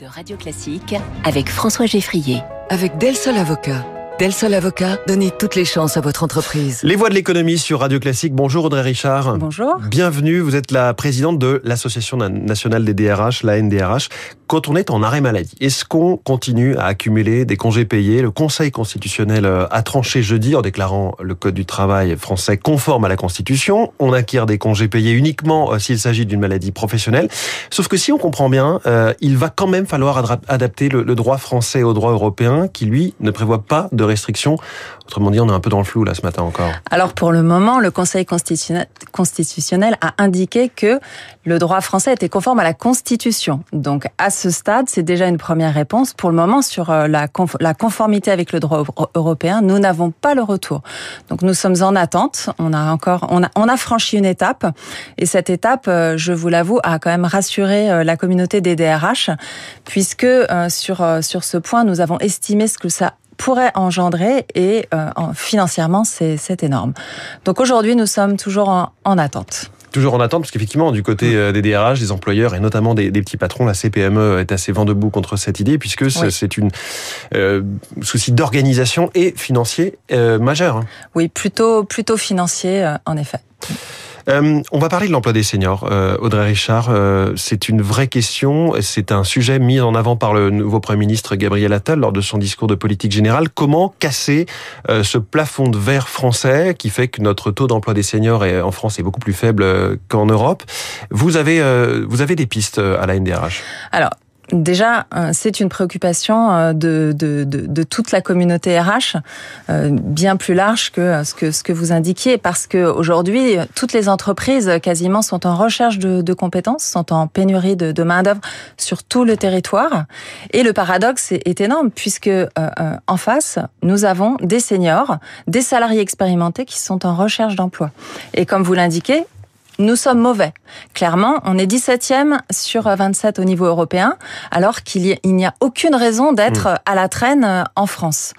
de Radio Classique avec François Geffrier. Avec Del Sol Avocat. Del Sol Avocat, donnez toutes les chances à votre entreprise. Les voix de l'économie sur Radio Classique. Bonjour Audrey Richard. Bonjour. Bienvenue, vous êtes la présidente de l'Association nationale des DRH, la NDRH. Quand on est en arrêt maladie, est-ce qu'on continue à accumuler des congés payés? Le Conseil constitutionnel euh, a tranché jeudi en déclarant le Code du travail français conforme à la Constitution. On acquiert des congés payés uniquement euh, s'il s'agit d'une maladie professionnelle. Sauf que si on comprend bien, euh, il va quand même falloir adapter le, le droit français au droit européen qui, lui, ne prévoit pas de restrictions. Autrement dit, on est un peu dans le flou là ce matin encore. Alors pour le moment, le Conseil constitutionnel a indiqué que le droit français était conforme à la Constitution. Donc à ce stade, c'est déjà une première réponse. Pour le moment, sur euh, la, conformité avec le droit européen, nous n'avons pas le retour. Donc nous sommes en attente. On a encore, on a, franchi une étape, et cette étape, euh, je vous l'avoue, a quand même rassuré euh, la communauté des DRH, puisque sur sur ce point, nous avons estimé ce que ça pourrait engendrer et euh, financièrement c'est énorme. Donc aujourd'hui nous sommes toujours en, attente toujours en attente, parce qu'effectivement, du côté mm. euh, des DRH, des employeurs et notamment des, petits patrons, la CPME est assez vent debout contre cette idée, puisque c'est une euh, souci d'organisation et financier euh, majeur. Hein. Oui, plutôt plutôt financier, en effet. Euh, on va parler de l'emploi des seniors. Euh, Audrey Richard, euh, c'est une vraie question. C'est un sujet mis en avant par le nouveau Premier ministre Gabriel Attal lors de son discours de politique générale. Comment casser ce plafond de verre français qui fait que notre taux d'emploi des seniors en France est beaucoup plus faible qu'en Europe? Vous avez, vous avez des pistes à la NDRH Alors, Déjà, euh, c'est une préoccupation euh, de, de, de, de, toute la communauté RH, euh, bien plus large que ce que, ce que vous indiquiez, parce que aujourd'hui, toutes les entreprises quasiment sont en recherche de, de compétences, sont en pénurie de, de main d'œuvre sur tout le territoire. Et le paradoxe est, énorme, puisque en face, nous avons des seniors, des salariés expérimentés qui sont en recherche d'emploi. Et comme vous l'indiquez, nous sommes mauvais. Clairement, on est 17e sur 27 au niveau européen, alors qu'il n'y a aucune raison d'être hmm. à la traîne euh, en France.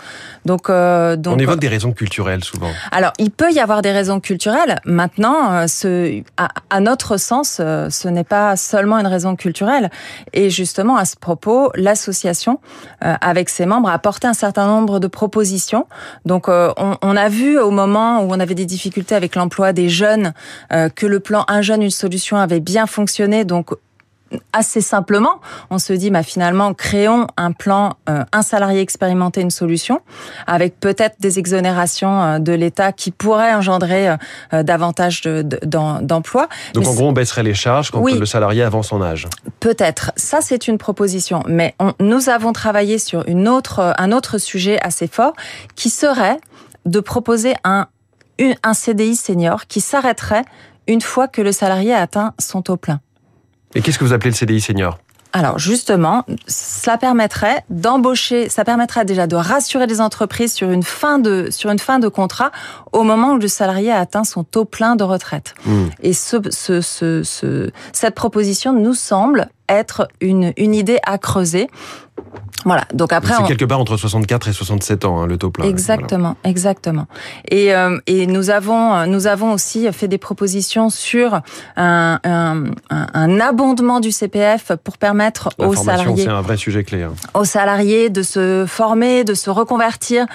Donc, euh, donc, on évoque des raisons culturelles souvent. Alors, il peut y avoir des raisons culturelles. Maintenant, euh, ce, à, notre sens, ce n'est pas seulement une raison culturelle. Et justement, à ce propos, l'association, avec ses membres, a apporté un certain nombre de propositions. Donc, on, on, a vu au moment où on avait des difficultés avec l'emploi des jeunes que le plan Un jeune, une solution avait bien fonctionné. Donc, assez simplement, on se dit, bah, finalement, créons un plan, euh, un salarié expérimenté, une solution, avec peut-être des exonérations euh, de l'État qui pourraient engendrer euh, davantage d'emplois. Donc en gros, on baisserait les charges quand le salarié avance en âge. Peut-être. Ça, c'est une proposition. Mais nous avons travaillé sur une autre, un autre sujet assez fort, qui serait de proposer un, un CDI senior qui s'arrêterait une fois que le salarié a atteint son taux plein. Et qu'est-ce que vous appelez le CDI senior? Alors justement, ça permettrait d'embaucher, ça permettrait déjà de rassurer les entreprises sur une fin de sur une fin de contrat au moment où le salarié a atteint son taux plein de retraite. Hmm. Et ce, ce, ce, cette proposition nous semble être une, une idée à creuser voilà. Donc après, c'est quelque part entre 64 et 67 ans hein, le taux plein. Exactement, exactement. Et, euh, et nous avons nous avons aussi fait des propositions sur un, un, un abondement du CPF pour permettre aux salariés. C'est un vrai sujet clé. Hein. Aux salariés de se former, de se reconvertir.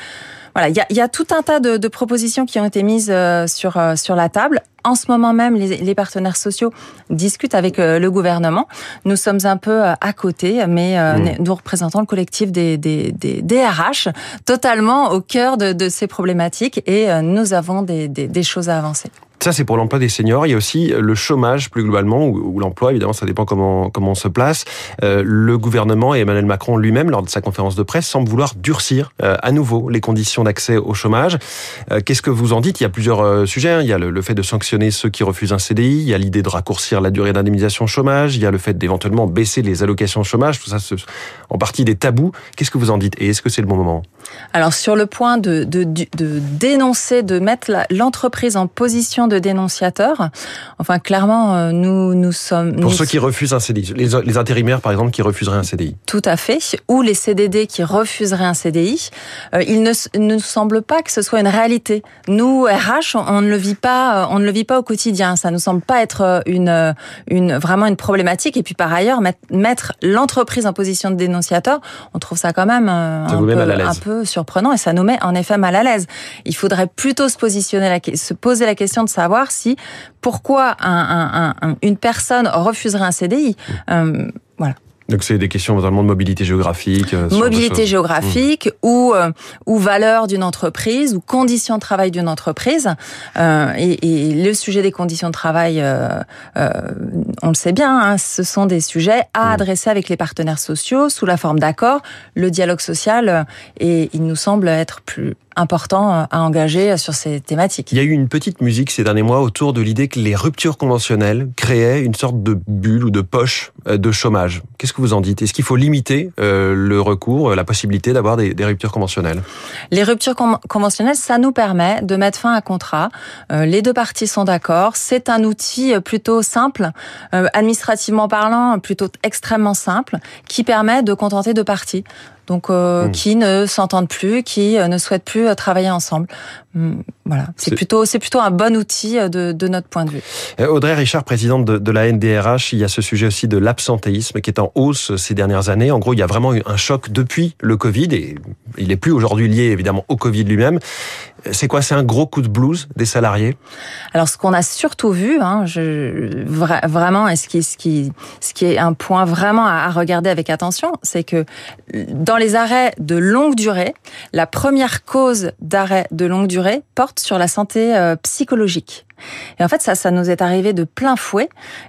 Voilà, il y a, y a, tout un tas de, de, propositions qui ont été mises euh, sur euh, sur la table. En ce moment même, les, les partenaires sociaux discutent avec euh, le gouvernement. Nous sommes un peu à côté, mais mmh. nous représentons le collectif des, des, des DRH, totalement au cœur de, de ces problématiques, et nous avons des, des, des choses à avancer. Ça, c'est pour l'emploi des seniors. Il y a aussi le chômage plus globalement, ou, l'emploi, évidemment, ça dépend comment, comment on se place. Euh, le gouvernement et Emmanuel Macron lui-même, lors de sa conférence de presse, semble vouloir durcir euh, à nouveau les conditions d'accès au chômage. Euh, qu'est-ce que vous en dites? Il y a plusieurs sujets. Hein. Il y a le, fait de sanctionner ceux qui refusent un CDI, il y a l'idée de raccourcir la durée d'indemnisation chômage, il y a le fait d'éventuellement baisser les allocations chômage, tout ça, en partie des tabous. Qu'est-ce que vous en dites? Et est-ce que c'est le bon moment? Alors sur le point de, de, de dénoncer, de mettre l'entreprise en position de dénonciateur, enfin clairement euh, nous nous sommes pour ceux qui refusent un CDI, les, les, intérimaires par exemple qui refuseraient un CDI. Tout à fait, ou les CDD qui refuseraient un CDI, euh, il ne, ne nous semble pas que ce soit une réalité. Nous RH, on, ne le vit pas, on ne le vit pas au quotidien. Ça nous semble pas être une une vraiment une problématique. Et puis par ailleurs mettre l'entreprise en position de dénonciateur, on trouve ça quand même euh, un, peu, un peu surprenant et ça nous met en effet mal à l'aise. Il faudrait plutôt se positionner, se poser la question de savoir si pourquoi un, un, une personne refuserait un CDI. Mmh. Euh. Donc c'est des questions notamment de mobilité géographique. Euh, mobilité géographique mmh. ou euh, ou valeur d'une entreprise ou conditions de travail d'une entreprise. Euh, et, et, le sujet des conditions de travail, euh, euh on le sait bien, hein, ce sont des sujets à mmh. adresser avec les partenaires sociaux sous la forme d'accords. Le dialogue social et il nous semble être plus important euh, à engager sur ces thématiques. Il y a eu une petite musique ces derniers mois autour de l'idée que les ruptures conventionnelles créaient une sorte de bulle ou de poche euh, de chômage. Qu'est-ce que vous en dites? Est-ce qu'il faut limiter euh, le recours, la possibilité d'avoir des, ruptures conventionnelles? Les ruptures conventionnelles, ça nous permet de mettre fin à un contrat. les deux parties sont d'accord. C'est un outil plutôt simple, administrativement parlant, plutôt extrêmement simple, qui permet de contenter deux parties donc euh, hmm. qui ne s'entendent plus, qui euh, ne souhaitent plus euh, travailler ensemble. Hmm, voilà, c'est plutôt c'est plutôt un bon outil de, de, notre point de vue. Audrey Richard, présidente de, de, la NDRH, il y a ce sujet aussi de l'absentéisme qui est en hausse ces dernières années. En gros, il y a vraiment eu un choc depuis le Covid et il n'est plus aujourd'hui lié évidemment au Covid lui-même. C'est quoi? C'est un gros coup de blues des salariés? Alors, ce qu'on a surtout vu, hein, je, vraiment, et ce qui, ce, qui, ce qui est un point vraiment à, regarder avec attention, c'est que dans les arrêts de longue durée, la première cause d'arrêt de longue durée porte sur la santé euh, psychologique. Et en fait, ça, ça nous est arrivé de plein fouet.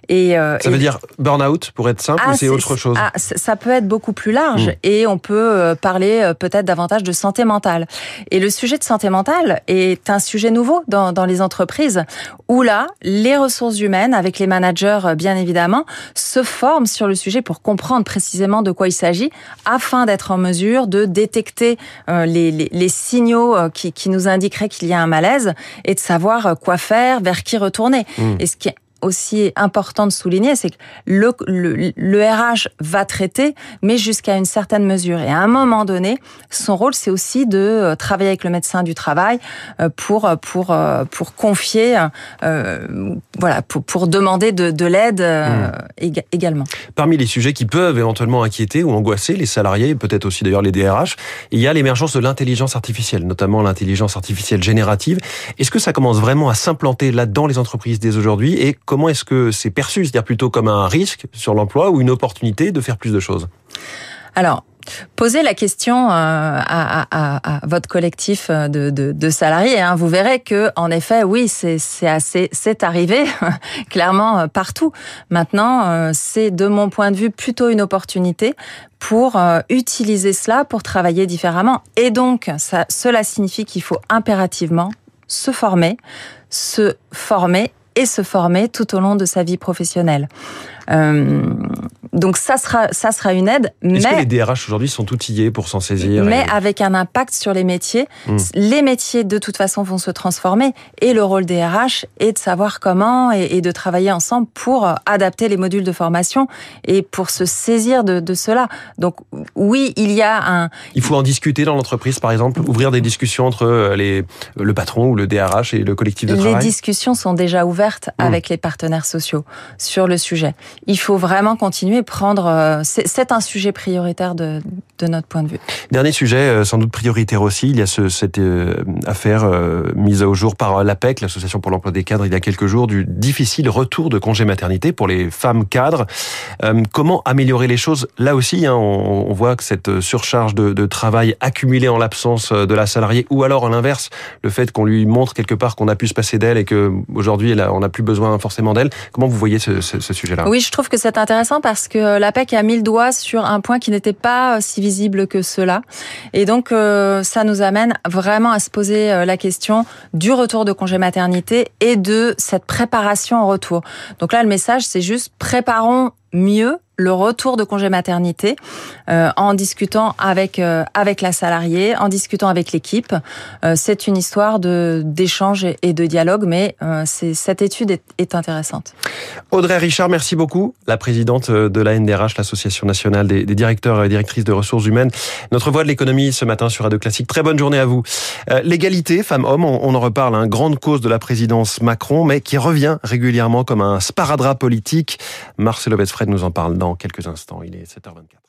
Et euh, ça veut dire burn-out pour être simple ou ah, c'est autre chose ah, Ça peut être beaucoup plus large hmm. et on peut euh, parler euh, peut-être davantage de santé mentale. Et le sujet de santé mentale est un sujet nouveau dans, dans les entreprises où là, les ressources humaines, avec les managers bien évidemment, se forment sur le sujet pour comprendre précisément de quoi il s'agit afin d'être en mesure de détecter les, les, les signaux qui, qui nous indiqueraient qu'il y a un malaise et de savoir quoi faire vers qui retourner. Mmh. Et ce qui est aussi important de souligner, c'est que le, le, RH va traiter, mais jusqu'à une certaine mesure. Et à un moment donné, son rôle, c'est aussi de euh, travailler avec le médecin du travail euh, pour pour euh, pour confier, euh, voilà, pour, pour demander de, de l'aide mmh. également. Parmi les sujets qui peuvent éventuellement inquiéter ou angoisser les salariés, peut-être aussi d'ailleurs les DRH, il y a l'émergence de l'intelligence artificielle, notamment l'intelligence artificielle générative. Est-ce que ça commence vraiment à s'implanter là dans les entreprises dès aujourd'hui et comment est-ce que c'est perçu C'est-à-dire plutôt comme un risque sur l'emploi ou une opportunité de faire plus de choses? Alors, Posez la question euh, à, votre collectif de, salariés. Hein. Vous verrez que, en effet, oui, c'est arrivé clairement euh, partout. Maintenant, euh, c'est de mon point de vue plutôt une opportunité pour utiliser cela pour travailler différemment. Et donc, cela signifie qu'il faut impérativement se former, se former et se former tout au long de sa vie professionnelle. Euh, donc ça sera ça sera une aide. Est-ce que les DRH aujourd'hui sont outillés pour s'en saisir Mais avec un impact sur les métiers. Hmm. Les métiers de toute façon vont se transformer et le rôle des RH est de savoir comment et, de travailler ensemble pour adapter les modules de formation et pour se saisir de, de cela. Donc oui, il y a un. Il faut en discuter dans l'entreprise, par exemple, ouvrir des discussions entre euh, les le patron ou le DRH et le collectif de travail? Les discussions sont déjà ouvertes hmm. avec les partenaires sociaux sur le sujet il faut vraiment continuer et prendre. Euh, c'est un sujet prioritaire de, de, notre point de vue. Dernier sujet, euh, sans doute prioritaire aussi. Il y a ce, cette euh, affaire mise au jour par l'APEC, l'Association pour l'emploi des cadres, il y a quelques jours, du difficile retour de congé maternité pour les femmes cadres. comment améliorer les choses? Là aussi, hein, on, on, voit que cette surcharge de, de travail accumulée en l'absence de la salariée, ou alors à l'inverse, le fait qu'on lui montre quelque part qu'on a pu se passer d'elle et que aujourd'hui on n'a plus besoin forcément d'elle. Comment vous voyez ce, ce, ce sujet-là? Oui, je trouve que c'est intéressant parce que l'APEC a mis le doigt sur un point qui n'était pas euh, si visible que cela. Et donc, euh, ça nous amène vraiment à se poser euh, la question du retour de congé maternité et de cette préparation au retour. Donc là, le message, c'est juste préparons mieux le retour de congé maternité euh, en discutant avec euh, avec la salariée, en discutant avec l'équipe. Euh, c'est une histoire d'échange et de dialogue, mais cette étude est, intéressante. Audrey Richard, merci beaucoup, la présidente de la NDRH, l'association nationale des, directeurs et directrices de ressources humaines. Notre voix de l'économie ce matin sur Radio Classique. Très bonne journée à vous. L'égalité femmes-hommes, on, en reparle, hein, grande cause de la présidence Macron, mais qui revient régulièrement comme un sparadrap politique. Marcelo Besfred nous en parle dans quelques instants. Il est 7h24.